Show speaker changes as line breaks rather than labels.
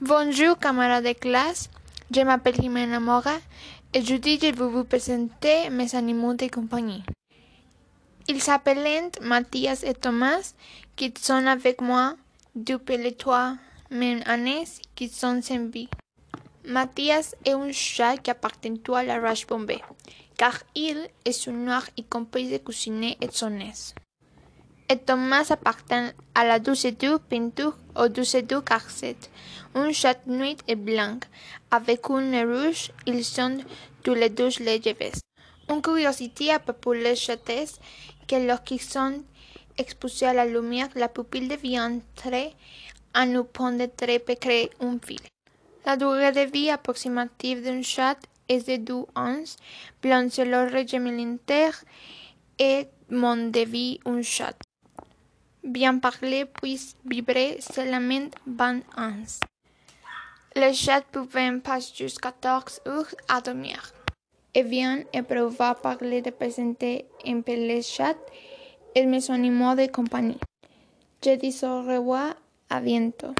Bonjour camarades de classe, je m'appelle Jimena Mora et je vais vous présenter mes animaux de compagnie. Ils s'appellent Mathias et Thomas qui sont avec moi depuis les trois mêmes années qui sont sans vie. Mathias est un chat qui appartient à la race Bombay, car il est un noir y compris de cuisiner et son Thomas appartient à la douceur peinture ou douceur cassette, un chat nuit et blanc, avec une rouge, ils sont tous les deux légers. Une curiosité à propos des chats que lorsqu'ils sont exposés à la lumière, la pupille devient très en point de peut créer un fil. La durée de vie approximative d'un chat est de 2 ans, selon le régime et vie un chat. Bien parler puis vivre seulement 20 ans. Les chats peuvent passer jusqu'à 14 heures à dormir. Et bien, éprouver parler de présenter un peu les chats et mes animaux de compagnie. Je dis au revoir, à bientôt.